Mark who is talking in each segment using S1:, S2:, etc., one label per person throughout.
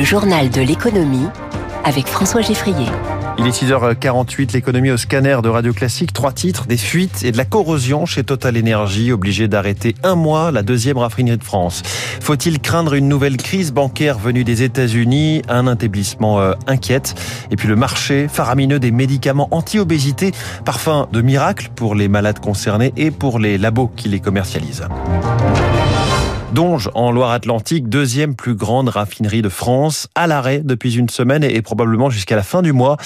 S1: Le journal de l'économie avec François Geffrier.
S2: Il est 6h48, l'économie au scanner de Radio Classique. Trois titres, des fuites et de la corrosion chez Total Energy, obligé d'arrêter un mois la deuxième raffinerie de France. Faut-il craindre une nouvelle crise bancaire venue des États-Unis? Un établissement euh, inquiète. Et puis le marché faramineux des médicaments anti-obésité, parfum de miracle pour les malades concernés et pour les labos qui les commercialisent. Donge en Loire-Atlantique, deuxième plus grande raffinerie de France, à l'arrêt depuis une semaine et probablement jusqu'à la fin du mois.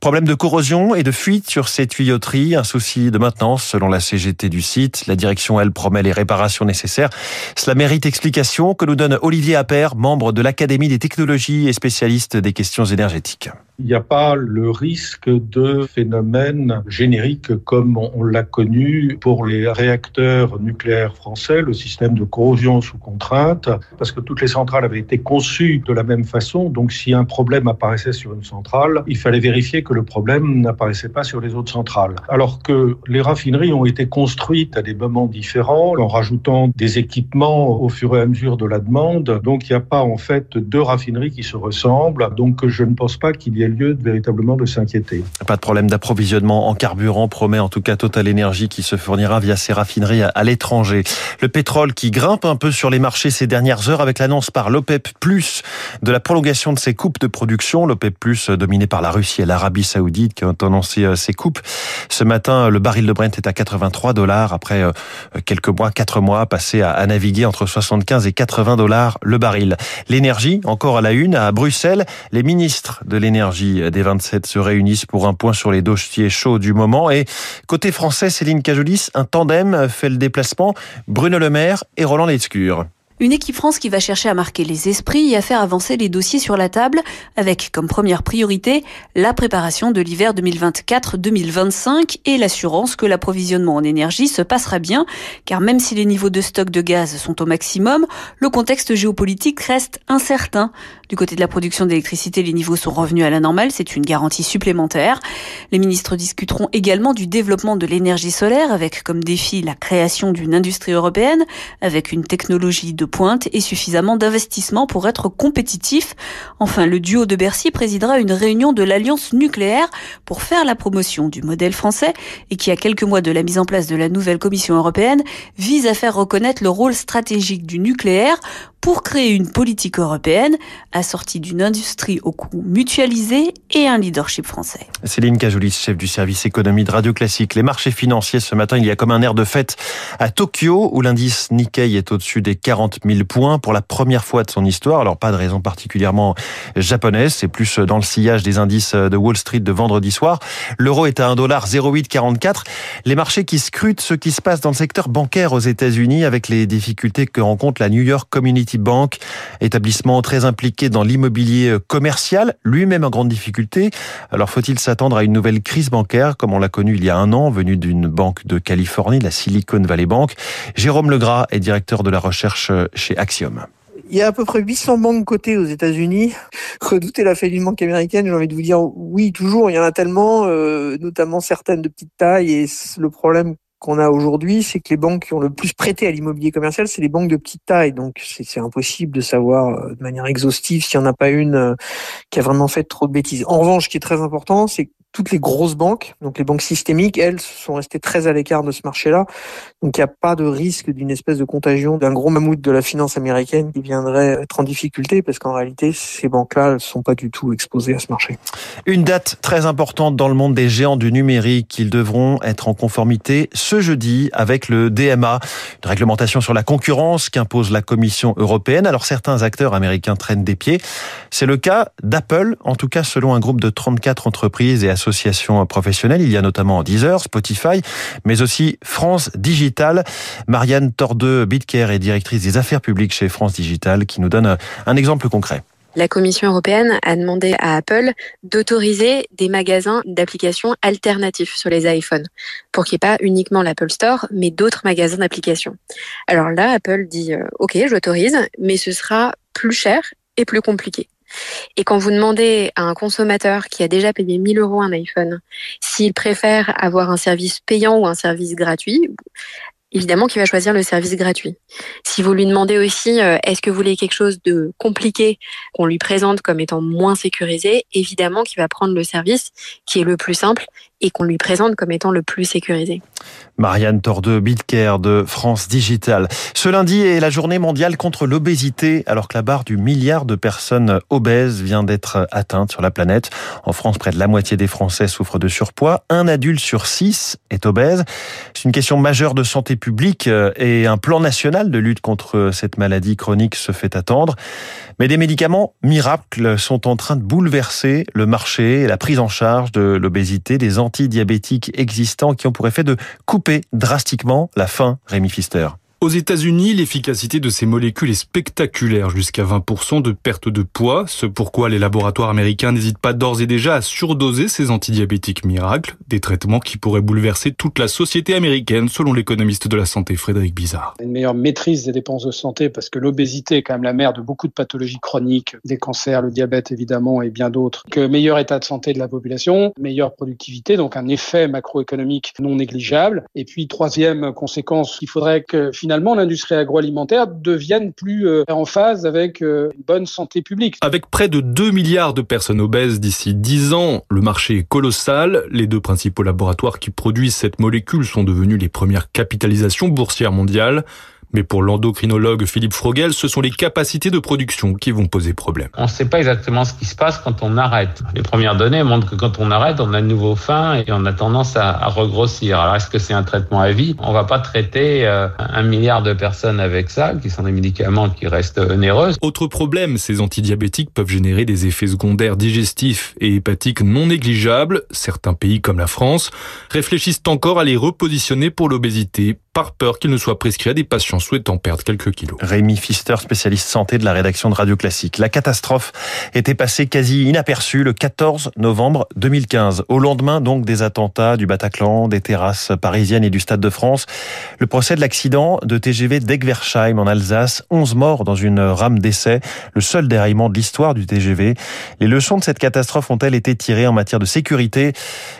S2: Problème de corrosion et de fuite sur ces tuyauteries, un souci de maintenance selon la CGT du site. La direction, elle, promet les réparations nécessaires. Cela mérite explication que nous donne Olivier Appert, membre de l'Académie des technologies et spécialiste des questions énergétiques
S3: il n'y a pas le risque de phénomènes génériques comme on l'a connu pour les réacteurs nucléaires français, le système de corrosion sous contrainte, parce que toutes les centrales avaient été conçues de la même façon. Donc si un problème apparaissait sur une centrale, il fallait vérifier que le problème n'apparaissait pas sur les autres centrales. Alors que les raffineries ont été construites à des moments différents, en rajoutant des équipements au fur et à mesure de la demande. Donc il n'y a pas en fait deux raffineries qui se ressemblent. Donc je ne pense pas qu'il y ait lieu de, véritablement de s'inquiéter.
S2: Pas de problème d'approvisionnement en carburant, promet en tout cas Total Energy qui se fournira via ses raffineries à, l'étranger. Le pétrole qui grimpe un peu sur les marchés ces dernières heures avec l'annonce par l'OPEP de la prolongation de ses coupes de production. L'OPEP Plus dominé par la Russie et l'Arabie Saoudite qui ont annoncé euh, ces coupes. Ce matin, le baril de Brent est à 83 dollars après euh, quelques mois, quatre mois passés à naviguer entre 75 et 80 dollars le baril. L'énergie, encore à la une, à Bruxelles, les ministres de l'énergie des 27 se réunissent pour un point sur les dossiers chauds du moment. Et côté français, Céline Cajolis, un tandem fait le déplacement. Bruno Le Maire et Roland Lescure.
S4: Une équipe France qui va chercher à marquer les esprits et à faire avancer les dossiers sur la table avec comme première priorité la préparation de l'hiver 2024-2025 et l'assurance que l'approvisionnement en énergie se passera bien car même si les niveaux de stock de gaz sont au maximum, le contexte géopolitique reste incertain. Du côté de la production d'électricité, les niveaux sont revenus à la normale, c'est une garantie supplémentaire. Les ministres discuteront également du développement de l'énergie solaire avec comme défi la création d'une industrie européenne avec une technologie de pointe et suffisamment d'investissements pour être compétitif. Enfin, le duo de Bercy présidera une réunion de l'Alliance nucléaire pour faire la promotion du modèle français et qui, à quelques mois de la mise en place de la nouvelle Commission européenne, vise à faire reconnaître le rôle stratégique du nucléaire pour créer une politique européenne assortie d'une industrie au coût mutualisé et un leadership français.
S2: Céline Cajoulis, chef du service économie de Radio Classique. Les marchés financiers ce matin, il y a comme un air de fête à Tokyo où l'indice Nikkei est au-dessus des 40 000 points pour la première fois de son histoire. Alors pas de raison particulièrement japonaise, c'est plus dans le sillage des indices de Wall Street de vendredi soir. L'euro est à 1,0844. Les marchés qui scrutent ce qui se passe dans le secteur bancaire aux États-Unis avec les difficultés que rencontre la New York Community Bank, établissement très impliqué dans l'immobilier commercial, lui-même en grande difficulté. Alors faut-il s'attendre à une nouvelle crise bancaire comme on l'a connue il y a un an, venue d'une banque de Californie, la Silicon Valley Bank? Jérôme Legras est directeur de la recherche chez Axiom.
S5: Il y a à peu près 800 banques cotées aux États-Unis. Redouter la faillite d'une banque américaine, j'ai envie de vous dire oui, toujours. Il y en a tellement, euh, notamment certaines de petite taille. Et le problème qu'on a aujourd'hui, c'est que les banques qui ont le plus prêté à l'immobilier commercial, c'est les banques de petite taille. Donc c'est impossible de savoir euh, de manière exhaustive s'il n'y en a pas une euh, qui a vraiment fait trop de bêtises. En revanche, ce qui est très important, c'est toutes les grosses banques, donc les banques systémiques, elles sont restées très à l'écart de ce marché-là. Donc il n'y a pas de risque d'une espèce de contagion d'un gros mammouth de la finance américaine qui viendrait être en difficulté parce qu'en réalité, ces banques-là ne sont pas du tout exposées à ce marché.
S2: Une date très importante dans le monde des géants du numérique. Ils devront être en conformité ce jeudi avec le DMA, une réglementation sur la concurrence qu'impose la Commission européenne. Alors certains acteurs américains traînent des pieds. C'est le cas d'Apple, en tout cas selon un groupe de 34 entreprises et associations professionnelles. Il y a notamment Deezer, Spotify, mais aussi France Digital. Marianne Tordeux Bitker est directrice des affaires publiques chez France Digital qui nous donne un exemple concret.
S6: La Commission européenne a demandé à Apple d'autoriser des magasins d'applications alternatifs sur les iPhones pour qu'il n'y ait pas uniquement l'Apple Store, mais d'autres magasins d'applications. Alors là, Apple dit euh, OK, j'autorise, mais ce sera plus cher et plus compliqué. Et quand vous demandez à un consommateur qui a déjà payé 1000 euros un iPhone s'il préfère avoir un service payant ou un service gratuit, évidemment qu'il va choisir le service gratuit. Si vous lui demandez aussi euh, est-ce que vous voulez quelque chose de compliqué qu'on lui présente comme étant moins sécurisé, évidemment qu'il va prendre le service qui est le plus simple et qu'on lui présente comme étant le plus sécurisé.
S2: Marianne Tordeux, Bitcare de France Digital. Ce lundi est la journée mondiale contre l'obésité, alors que la barre du milliard de personnes obèses vient d'être atteinte sur la planète. En France, près de la moitié des Français souffrent de surpoids. Un adulte sur six est obèse. C'est une question majeure de santé publique euh, et un plan national de lutte contre cette maladie chronique se fait attendre. Mais des médicaments miracles sont en train de bouleverser le marché et la prise en charge de l'obésité, des antidiabétiques existants qui ont pour effet de couper drastiquement la faim, Rémi Pfister.
S7: Aux États-Unis, l'efficacité de ces molécules est spectaculaire, jusqu'à 20% de perte de poids, ce pourquoi les laboratoires américains n'hésitent pas d'ores et déjà à surdoser ces antidiabétiques miracles, des traitements qui pourraient bouleverser toute la société américaine, selon l'économiste de la santé Frédéric Bizarre.
S8: Une meilleure maîtrise des dépenses de santé, parce que l'obésité est quand même la mère de beaucoup de pathologies chroniques, des cancers, le diabète évidemment et bien d'autres. Que meilleur état de santé de la population, meilleure productivité, donc un effet macroéconomique non négligeable. Et puis troisième conséquence, il faudrait que l'industrie agroalimentaire devienne plus euh, en phase avec euh, une bonne santé publique.
S7: Avec près de 2 milliards de personnes obèses d'ici 10 ans, le marché est colossal. Les deux principaux laboratoires qui produisent cette molécule sont devenus les premières capitalisations boursières mondiales. Mais pour l'endocrinologue Philippe Frogel, ce sont les capacités de production qui vont poser problème.
S9: On ne sait pas exactement ce qui se passe quand on arrête. Les premières données montrent que quand on arrête, on a de nouveau faim et on a tendance à, à regrossir. Alors est-ce que c'est un traitement à vie? On va pas traiter euh, un milliard de personnes avec ça, qui sont des médicaments qui restent onéreux.
S7: Autre problème, ces antidiabétiques peuvent générer des effets secondaires digestifs et hépatiques non négligeables. Certains pays comme la France réfléchissent encore à les repositionner pour l'obésité par peur qu'il ne soit prescrit à des patients souhaitant perdre quelques kilos.
S2: Rémi Pfister, spécialiste santé de la rédaction de Radio Classique. La catastrophe était passée quasi inaperçue le 14 novembre 2015. Au lendemain donc des attentats du Bataclan, des terrasses parisiennes et du Stade de France. Le procès de l'accident de TGV d'Egversheim en Alsace. 11 morts dans une rame d'essai. Le seul déraillement de l'histoire du TGV. Les leçons de cette catastrophe ont-elles été tirées en matière de sécurité?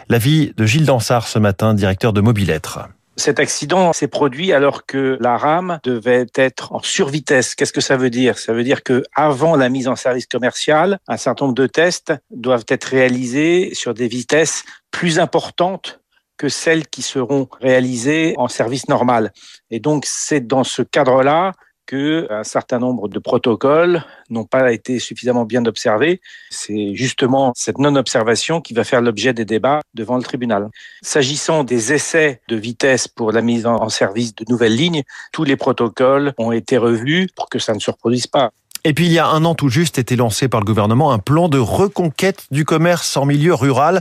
S2: L'avis de Gilles Dansard ce matin, directeur de Mobilettre.
S10: Cet accident s'est produit alors que la rame devait être en survitesse. Qu'est-ce que ça veut dire? Ça veut dire que avant la mise en service commercial, un certain nombre de tests doivent être réalisés sur des vitesses plus importantes que celles qui seront réalisées en service normal. Et donc c'est dans ce cadre-là que un certain nombre de protocoles n'ont pas été suffisamment bien observés. C'est justement cette non-observation qui va faire l'objet des débats devant le tribunal. S'agissant des essais de vitesse pour la mise en service de nouvelles lignes, tous les protocoles ont été revus pour que ça ne se reproduise pas.
S2: Et puis il y a un an tout juste était lancé par le gouvernement un plan de reconquête du commerce en milieu rural.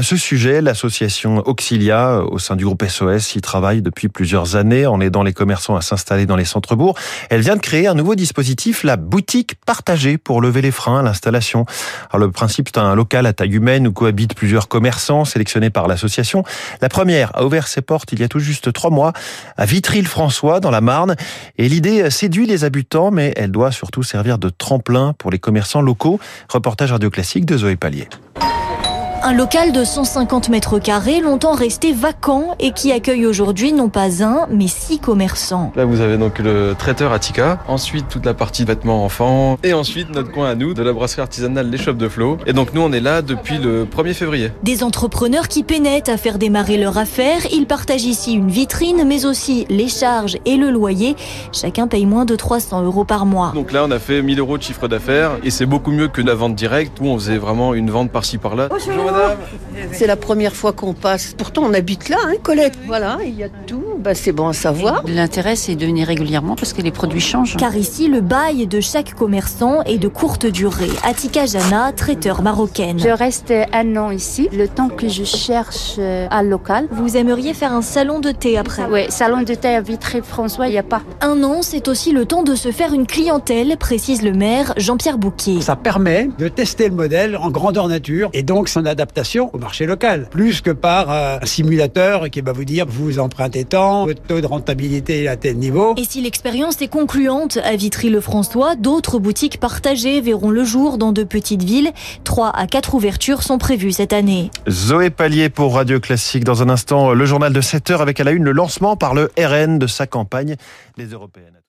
S2: Ce sujet, l'association Auxilia au sein du groupe SOS y travaille depuis plusieurs années en aidant les commerçants à s'installer dans les centres-bourgs. Elle vient de créer un nouveau dispositif, la boutique partagée pour lever les freins à l'installation. Alors le principe c'est un local à taille humaine où cohabitent plusieurs commerçants sélectionnés par l'association. La première a ouvert ses portes il y a tout juste trois mois à Vitry-le-François dans la Marne et l'idée séduit les habitants mais elle doit surtout servir de tremplin pour les commerçants locaux. Reportage radio classique de Zoé Pallier.
S11: Un local de 150 mètres carrés, longtemps resté vacant et qui accueille aujourd'hui non pas un, mais six commerçants.
S12: Là, vous avez donc le traiteur Attica, ensuite toute la partie vêtements enfants, et ensuite notre coin à nous de la brasserie artisanale L'Échoppe de Flot. Et donc nous, on est là depuis le 1er février.
S11: Des entrepreneurs qui pénètent à faire démarrer leur affaire. Ils partagent ici une vitrine, mais aussi les charges et le loyer. Chacun paye moins de 300 euros par mois.
S12: Donc là, on a fait 1000 euros de chiffre d'affaires, et c'est beaucoup mieux que la vente directe où on faisait vraiment une vente par-ci par-là.
S13: Bonjour. C'est la première fois qu'on passe. Pourtant, on habite là, hein, Colette. Voilà, il y a tout. Bah, c'est bon à savoir.
S14: L'intérêt, c'est de venir régulièrement parce que les produits changent.
S11: Car ici, le bail de chaque commerçant est de courte durée. Atika Jana, traiteur marocaine.
S15: Je reste un an ici, le temps que je cherche un local.
S11: Vous aimeriez faire un salon de thé après?
S15: Oui, salon de thé à Vitry-François, il n'y a pas.
S11: Un an, c'est aussi le temps de se faire une clientèle, précise le maire Jean-Pierre Bouquet.
S16: Ça permet de tester le modèle en grandeur nature et donc s'en adapter adaptation au marché local, plus que par euh, un simulateur qui va vous dire vous empruntez tant, votre taux de rentabilité est à tel niveau.
S11: Et si l'expérience est concluante à Vitry-le-François, d'autres boutiques partagées verront le jour dans de petites villes. 3 à 4 ouvertures sont prévues cette année.
S2: Zoé Pallier pour Radio Classique. Dans un instant, le journal de 7 heures avec à la une le lancement par le RN de sa campagne, les européennes.